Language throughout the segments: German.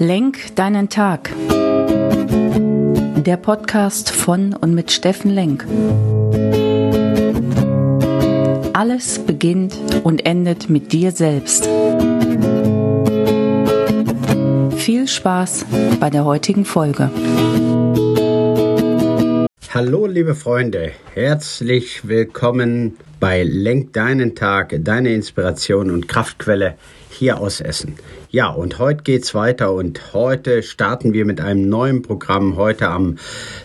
Lenk deinen Tag. Der Podcast von und mit Steffen Lenk. Alles beginnt und endet mit dir selbst. Viel Spaß bei der heutigen Folge. Hallo liebe Freunde, herzlich willkommen bei Lenk deinen Tag, deine Inspiration und Kraftquelle hier aus Essen. Ja, und heute geht's weiter und heute starten wir mit einem neuen Programm heute am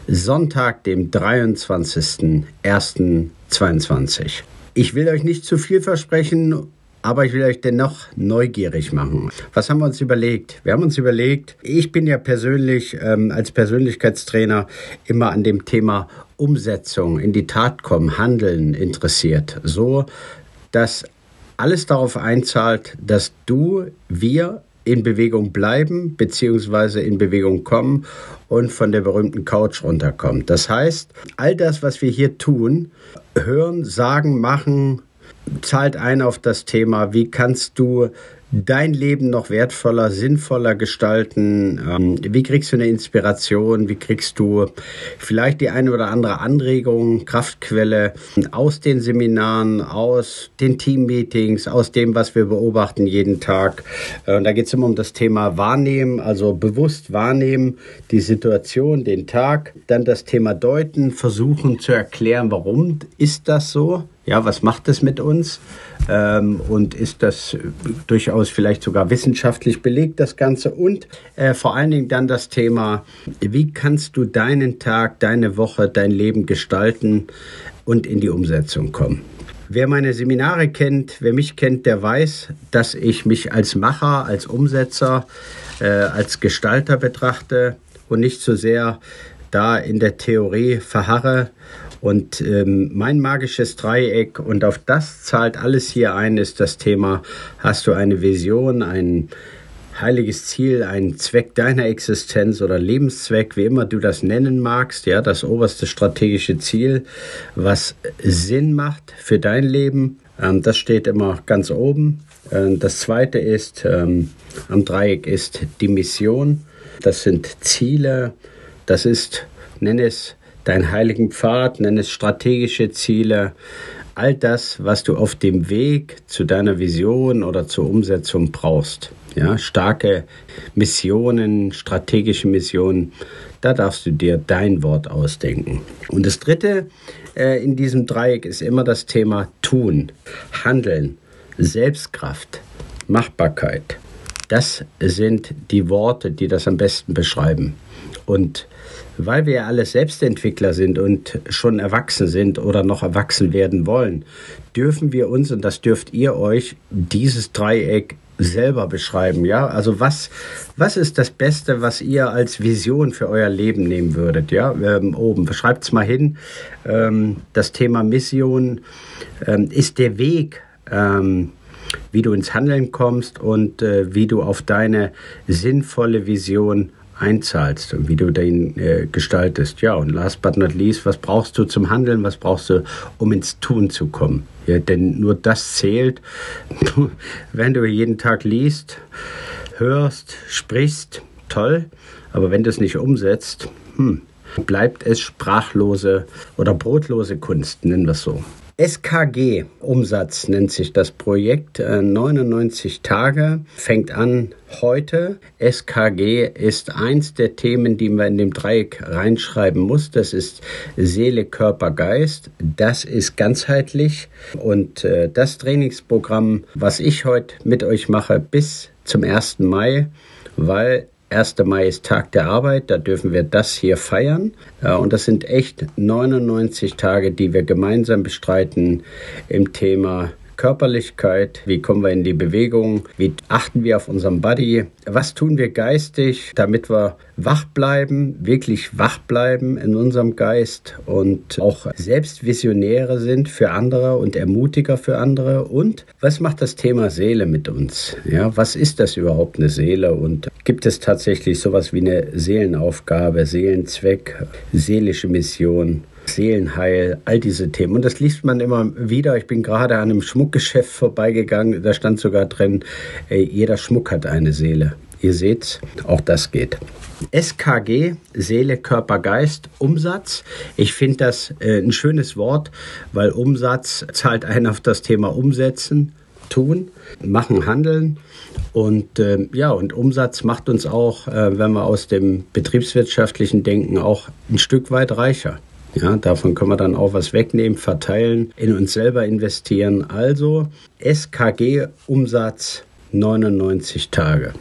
Sonntag, dem 23.01.22. Ich will euch nicht zu viel versprechen aber ich will euch dennoch neugierig machen. Was haben wir uns überlegt? Wir haben uns überlegt, ich bin ja persönlich ähm, als Persönlichkeitstrainer immer an dem Thema Umsetzung, in die Tat kommen, Handeln interessiert. So, dass alles darauf einzahlt, dass du, wir in Bewegung bleiben bzw. in Bewegung kommen und von der berühmten Couch runterkommen. Das heißt, all das, was wir hier tun, hören, sagen, machen, zahlt ein auf das Thema, wie kannst du dein Leben noch wertvoller, sinnvoller gestalten? Ähm, wie kriegst du eine Inspiration? Wie kriegst du vielleicht die eine oder andere Anregung, Kraftquelle aus den Seminaren, aus den Teammeetings, aus dem, was wir beobachten jeden Tag? Äh, und da geht es immer um das Thema Wahrnehmen, also bewusst wahrnehmen, die Situation, den Tag. Dann das Thema Deuten, versuchen zu erklären, warum ist das so? Ja, was macht es mit uns? Ähm, und ist das durchaus vielleicht sogar wissenschaftlich belegt, das Ganze? Und äh, vor allen Dingen dann das Thema, wie kannst du deinen Tag, deine Woche, dein Leben gestalten und in die Umsetzung kommen? Wer meine Seminare kennt, wer mich kennt, der weiß, dass ich mich als Macher, als Umsetzer, äh, als Gestalter betrachte und nicht so sehr da in der Theorie verharre und ähm, mein magisches Dreieck, und auf das zahlt alles hier ein, ist das Thema, hast du eine Vision, ein heiliges Ziel, ein Zweck deiner Existenz oder Lebenszweck, wie immer du das nennen magst, ja, das oberste strategische Ziel, was Sinn macht für dein Leben, ähm, das steht immer ganz oben. Ähm, das zweite ist, ähm, am Dreieck ist die Mission, das sind Ziele, das ist, nenne es deinen heiligen Pfad, nenn es strategische Ziele, all das, was du auf dem Weg zu deiner Vision oder zur Umsetzung brauchst. Ja, starke Missionen, strategische Missionen, da darfst du dir dein Wort ausdenken. Und das dritte äh, in diesem Dreieck ist immer das Thema Tun, Handeln, Selbstkraft, Machbarkeit. Das sind die Worte, die das am besten beschreiben. Und weil wir alle Selbstentwickler sind und schon erwachsen sind oder noch erwachsen werden wollen, dürfen wir uns, und das dürft ihr euch, dieses Dreieck selber beschreiben, ja? Also was, was ist das Beste, was ihr als Vision für euer Leben nehmen würdet, ja? Ähm, oben, beschreibt es mal hin. Ähm, das Thema Mission ähm, ist der Weg, ähm, wie du ins Handeln kommst und äh, wie du auf deine sinnvolle Vision einzahlst und wie du den äh, gestaltest. Ja, und last but not least, was brauchst du zum Handeln, was brauchst du, um ins Tun zu kommen? Ja, denn nur das zählt, wenn du jeden Tag liest, hörst, sprichst, toll, aber wenn du es nicht umsetzt, hm, bleibt es sprachlose oder brotlose Kunst, nennen wir es so. SKG Umsatz nennt sich das Projekt. 99 äh, Tage fängt an heute. SKG ist eins der Themen, die man in dem Dreieck reinschreiben muss. Das ist Seele, Körper, Geist. Das ist ganzheitlich. Und äh, das Trainingsprogramm, was ich heute mit euch mache, bis zum 1. Mai, weil 1. Mai ist Tag der Arbeit, da dürfen wir das hier feiern. Und das sind echt 99 Tage, die wir gemeinsam bestreiten im Thema Körperlichkeit, wie kommen wir in die Bewegung, wie achten wir auf unseren Body, was tun wir geistig, damit wir wach bleiben, wirklich wach bleiben in unserem Geist und auch selbst Visionäre sind für andere und Ermutiger für andere. Und was macht das Thema Seele mit uns? Ja, was ist das überhaupt eine Seele und gibt es tatsächlich sowas wie eine Seelenaufgabe, Seelenzweck, seelische Mission? Seelenheil, all diese Themen. Und das liest man immer wieder. Ich bin gerade an einem Schmuckgeschäft vorbeigegangen, da stand sogar drin, ey, jeder Schmuck hat eine Seele. Ihr seht, auch das geht. SKG, Seele, Körper, Geist, Umsatz. Ich finde das äh, ein schönes Wort, weil Umsatz zahlt ein auf das Thema Umsetzen, tun, machen, handeln. Und äh, ja, und Umsatz macht uns auch, äh, wenn wir aus dem betriebswirtschaftlichen Denken auch ein Stück weit reicher. Ja, davon können wir dann auch was wegnehmen, verteilen, in uns selber investieren. Also SKG Umsatz 99 Tage.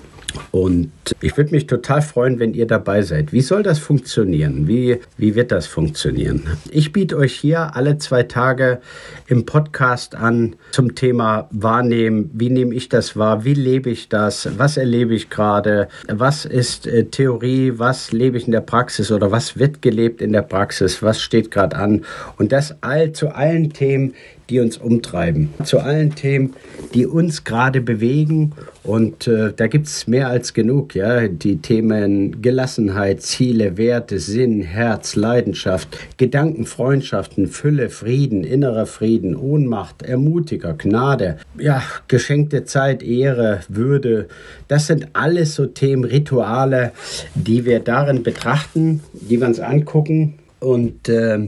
Und ich würde mich total freuen, wenn ihr dabei seid. Wie soll das funktionieren? Wie, wie wird das funktionieren? Ich biete euch hier alle zwei Tage im Podcast an zum Thema Wahrnehmen. Wie nehme ich das wahr? Wie lebe ich das? Was erlebe ich gerade? Was ist äh, Theorie? Was lebe ich in der Praxis oder was wird gelebt in der Praxis? Was steht gerade an? Und das all zu allen Themen, die uns umtreiben, zu allen Themen, die uns gerade bewegen. Und äh, da gibt es mehr als genug, ja. Die Themen Gelassenheit, Ziele, Werte, Sinn, Herz, Leidenschaft, Gedanken, Freundschaften, Fülle, Frieden, innerer Frieden, Ohnmacht, Ermutiger, Gnade, ja, geschenkte Zeit, Ehre, Würde. Das sind alles so Themen, Rituale, die wir darin betrachten, die wir uns angucken und äh,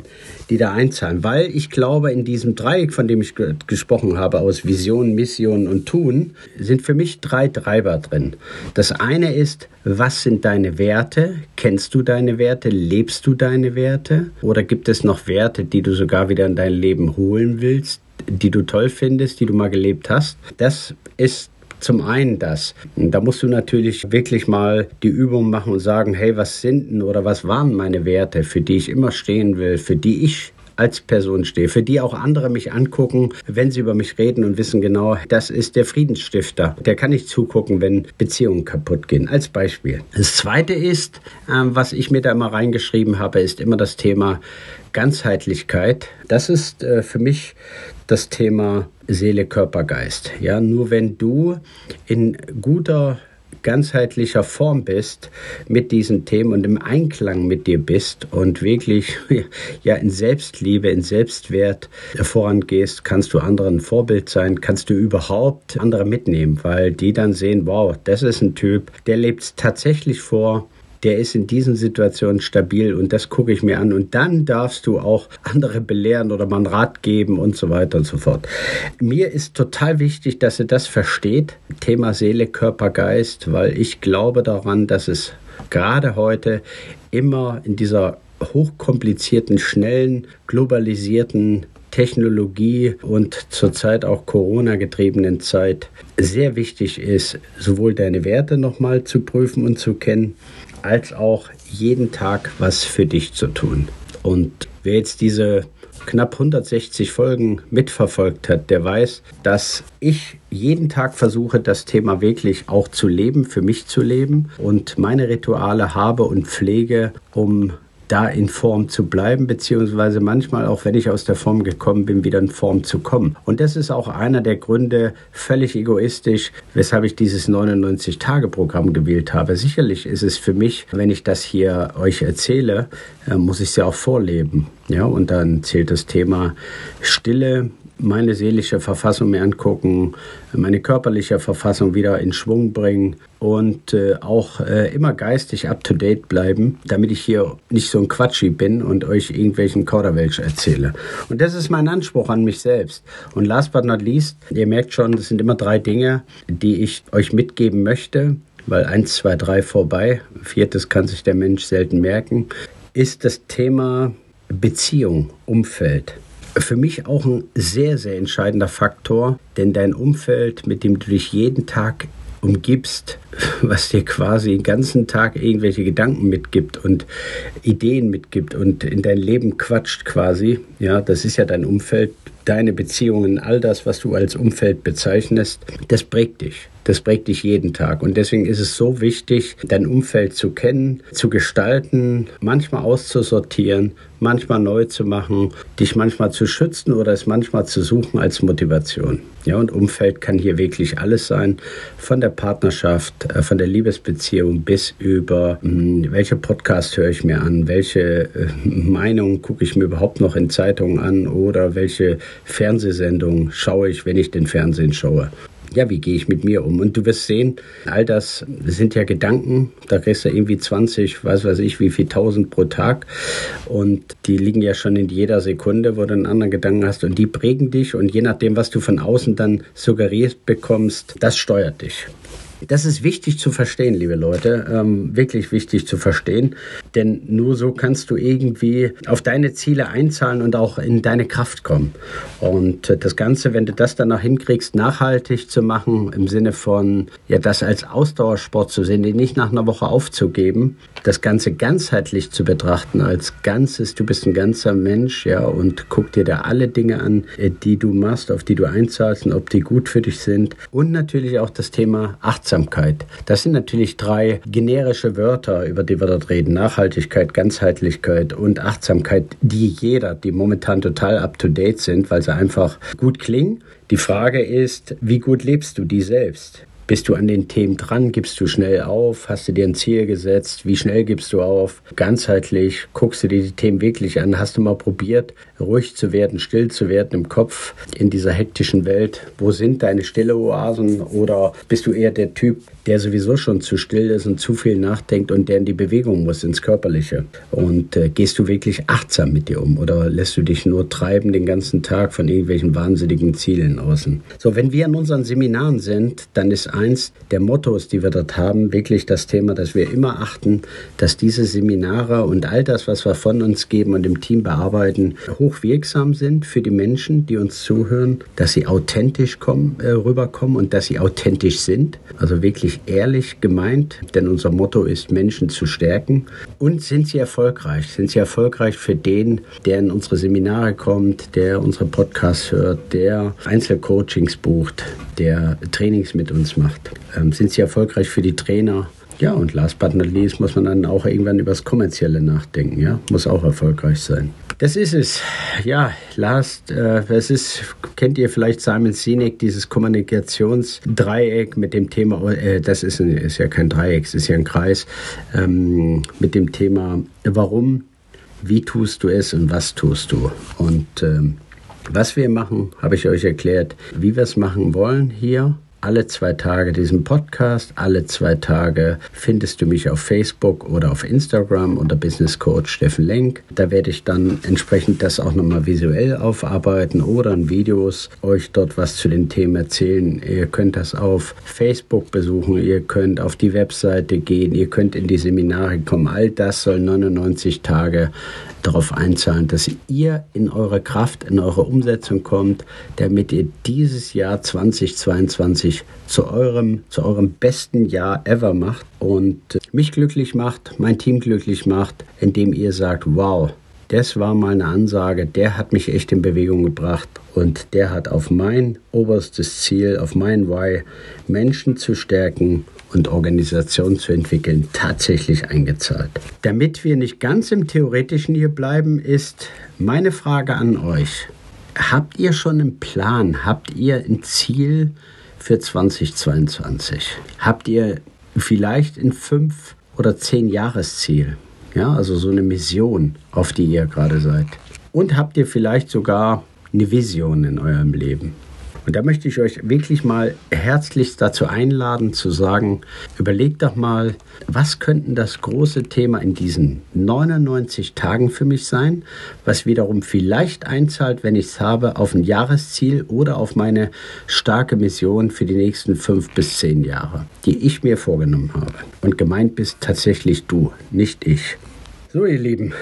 die da einzahlen. Weil ich glaube, in diesem Dreieck, von dem ich ge gesprochen habe, aus Vision, Mission und Tun, sind für mich drei Treiber drin. Das eine ist, was sind deine Werte? Kennst du deine Werte? Lebst du deine Werte? Oder gibt es noch Werte, die du sogar wieder in dein Leben holen willst? die du toll findest, die du mal gelebt hast. Das ist zum einen das. Da musst du natürlich wirklich mal die Übung machen und sagen, hey, was sind denn oder was waren meine Werte, für die ich immer stehen will, für die ich als Person stehe, für die auch andere mich angucken, wenn sie über mich reden und wissen genau, das ist der Friedensstifter. Der kann nicht zugucken, wenn Beziehungen kaputt gehen. Als Beispiel. Das zweite ist, ähm, was ich mir da immer reingeschrieben habe, ist immer das Thema Ganzheitlichkeit. Das ist äh, für mich das Thema Seele, Körper, Geist. Ja, nur wenn du in guter ganzheitlicher Form bist mit diesen Themen und im Einklang mit dir bist und wirklich ja in Selbstliebe, in Selbstwert vorangehst, kannst du anderen Vorbild sein, kannst du überhaupt andere mitnehmen, weil die dann sehen, wow, das ist ein Typ, der lebt tatsächlich vor, der ist in diesen Situationen stabil und das gucke ich mir an. Und dann darfst du auch andere belehren oder mal einen Rat geben und so weiter und so fort. Mir ist total wichtig, dass ihr das versteht, Thema Seele, Körper, Geist, weil ich glaube daran, dass es gerade heute immer in dieser hochkomplizierten, schnellen, globalisierten Technologie und zurzeit auch Corona getriebenen Zeit sehr wichtig ist, sowohl deine Werte nochmal zu prüfen und zu kennen, als auch jeden Tag was für dich zu tun. Und wer jetzt diese knapp 160 Folgen mitverfolgt hat, der weiß, dass ich jeden Tag versuche, das Thema wirklich auch zu leben, für mich zu leben und meine Rituale habe und pflege, um da in Form zu bleiben, beziehungsweise manchmal auch, wenn ich aus der Form gekommen bin, wieder in Form zu kommen. Und das ist auch einer der Gründe, völlig egoistisch, weshalb ich dieses 99-Tage-Programm gewählt habe. Sicherlich ist es für mich, wenn ich das hier euch erzähle, äh, muss ich ja auch vorleben. Ja, und dann zählt das Thema Stille, meine seelische Verfassung mir angucken, meine körperliche Verfassung wieder in Schwung bringen und äh, auch äh, immer geistig up-to-date bleiben, damit ich hier nicht so ein Quatschi bin und euch irgendwelchen Kauderwelsch erzähle. Und das ist mein Anspruch an mich selbst. Und last but not least, ihr merkt schon, das sind immer drei Dinge, die ich euch mitgeben möchte, weil eins, zwei, drei vorbei, viertes kann sich der Mensch selten merken, ist das Thema Beziehung, Umfeld für mich auch ein sehr, sehr entscheidender Faktor, denn dein Umfeld, mit dem du dich jeden Tag umgibst, was dir quasi den ganzen Tag irgendwelche Gedanken mitgibt und Ideen mitgibt und in dein Leben quatscht quasi, ja, das ist ja dein Umfeld, deine Beziehungen, all das, was du als Umfeld bezeichnest, das prägt dich. Das prägt dich jeden Tag. Und deswegen ist es so wichtig, dein Umfeld zu kennen, zu gestalten, manchmal auszusortieren, manchmal neu zu machen, dich manchmal zu schützen oder es manchmal zu suchen als Motivation. Ja, und Umfeld kann hier wirklich alles sein, von der Partnerschaft, äh, von der Liebesbeziehung bis über, welche Podcast höre ich mir an, welche äh, Meinung gucke ich mir überhaupt noch in Zeitungen an oder welche Fernsehsendung schaue ich, wenn ich den Fernsehen schaue. Ja, wie gehe ich mit mir um? Und du wirst sehen, all das sind ja Gedanken, da kriegst du irgendwie 20, weiß weiß ich, wie viel tausend pro Tag. Und die liegen ja schon in jeder Sekunde, wo du einen anderen Gedanken hast. Und die prägen dich. Und je nachdem, was du von außen dann suggeriert bekommst, das steuert dich. Das ist wichtig zu verstehen, liebe Leute, ähm, wirklich wichtig zu verstehen, denn nur so kannst du irgendwie auf deine Ziele einzahlen und auch in deine Kraft kommen. Und äh, das Ganze, wenn du das dann noch hinkriegst, nachhaltig zu machen, im Sinne von, ja, das als Ausdauersport zu sehen, den nicht nach einer Woche aufzugeben, das Ganze ganzheitlich zu betrachten als Ganzes, du bist ein ganzer Mensch, ja, und guck dir da alle Dinge an, äh, die du machst, auf die du einzahlst und ob die gut für dich sind. Und natürlich auch das Thema Achtsam Achtsamkeit. Das sind natürlich drei generische Wörter, über die wir dort reden. Nachhaltigkeit, Ganzheitlichkeit und Achtsamkeit, die jeder, die momentan total up-to-date sind, weil sie einfach gut klingen. Die Frage ist, wie gut lebst du die selbst? Bist du an den Themen dran? Gibst du schnell auf? Hast du dir ein Ziel gesetzt? Wie schnell gibst du auf? Ganzheitlich guckst du dir die Themen wirklich an? Hast du mal probiert, ruhig zu werden, still zu werden im Kopf in dieser hektischen Welt? Wo sind deine stille Oasen? Oder bist du eher der Typ, der sowieso schon zu still ist und zu viel nachdenkt und der in die Bewegung muss, ins Körperliche? Und äh, gehst du wirklich achtsam mit dir um? Oder lässt du dich nur treiben den ganzen Tag von irgendwelchen wahnsinnigen Zielen außen? So, wenn wir in unseren Seminaren sind, dann ist eins der Mottos, die wir dort haben, wirklich das Thema, dass wir immer achten, dass diese Seminare und all das, was wir von uns geben und im Team bearbeiten, hochwirksam sind für die Menschen, die uns zuhören, dass sie authentisch kommen, äh, rüberkommen und dass sie authentisch sind, also wirklich ehrlich gemeint, denn unser Motto ist, Menschen zu stärken. Und sind sie erfolgreich? Sind sie erfolgreich für den, der in unsere Seminare kommt, der unsere Podcasts hört, der Einzelcoachings bucht, der Trainings mit uns macht? Macht. Ähm, sind sie erfolgreich für die Trainer? Ja, und last but not least muss man dann auch irgendwann über das Kommerzielle nachdenken. Ja, muss auch erfolgreich sein. Das ist es. Ja, last, äh, das ist, kennt ihr vielleicht Simon Sinek, dieses Kommunikationsdreieck mit dem Thema, äh, das ist, ein, ist ja kein Dreieck, es ist ja ein Kreis, ähm, mit dem Thema, warum, wie tust du es und was tust du? Und ähm, was wir machen, habe ich euch erklärt, wie wir es machen wollen hier alle zwei Tage diesen Podcast. Alle zwei Tage findest du mich auf Facebook oder auf Instagram unter Business Coach Steffen Lenk. Da werde ich dann entsprechend das auch nochmal visuell aufarbeiten oder in Videos euch dort was zu den Themen erzählen. Ihr könnt das auf Facebook besuchen, ihr könnt auf die Webseite gehen, ihr könnt in die Seminare kommen. All das soll 99 Tage darauf einzahlen, dass ihr in eure Kraft, in eure Umsetzung kommt, damit ihr dieses Jahr 2022 zu eurem, zu eurem besten Jahr ever macht und mich glücklich macht, mein Team glücklich macht, indem ihr sagt, wow, das war mal eine Ansage, der hat mich echt in Bewegung gebracht und der hat auf mein oberstes Ziel, auf mein Why, Menschen zu stärken und Organisation zu entwickeln, tatsächlich eingezahlt. Damit wir nicht ganz im Theoretischen hier bleiben, ist meine Frage an euch. Habt ihr schon einen Plan? Habt ihr ein Ziel für 2022? Habt ihr vielleicht ein fünf- oder zehn Jahresziel? Ja, also so eine Mission, auf die ihr gerade seid. Und habt ihr vielleicht sogar eine Vision in eurem Leben? Und da möchte ich euch wirklich mal herzlichst dazu einladen, zu sagen, überlegt doch mal, was könnten das große Thema in diesen 99 Tagen für mich sein, was wiederum vielleicht einzahlt, wenn ich es habe, auf ein Jahresziel oder auf meine starke Mission für die nächsten fünf bis zehn Jahre, die ich mir vorgenommen habe. Und gemeint bist tatsächlich du, nicht ich. So, ihr Lieben,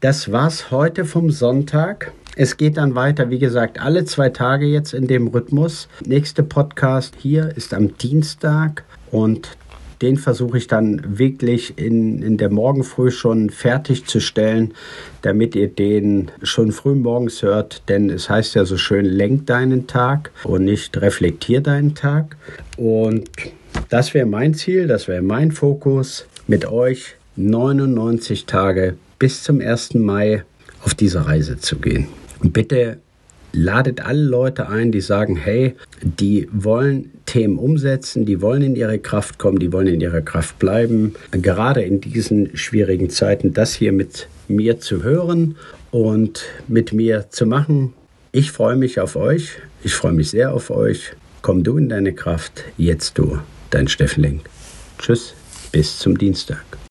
das war's heute vom Sonntag. Es geht dann weiter, wie gesagt, alle zwei Tage jetzt in dem Rhythmus. Nächste Podcast hier ist am Dienstag und den versuche ich dann wirklich in, in der Morgenfrüh schon fertigzustellen, damit ihr den schon früh morgens hört. Denn es heißt ja so schön, lenk deinen Tag und nicht reflektier deinen Tag. Und das wäre mein Ziel, das wäre mein Fokus, mit euch 99 Tage bis zum 1. Mai auf diese Reise zu gehen. Bitte ladet alle Leute ein, die sagen, hey, die wollen Themen umsetzen, die wollen in ihre Kraft kommen, die wollen in ihrer Kraft bleiben. Gerade in diesen schwierigen Zeiten das hier mit mir zu hören und mit mir zu machen. Ich freue mich auf euch. Ich freue mich sehr auf euch. Komm du in deine Kraft, jetzt du, dein Steffen. Tschüss, bis zum Dienstag.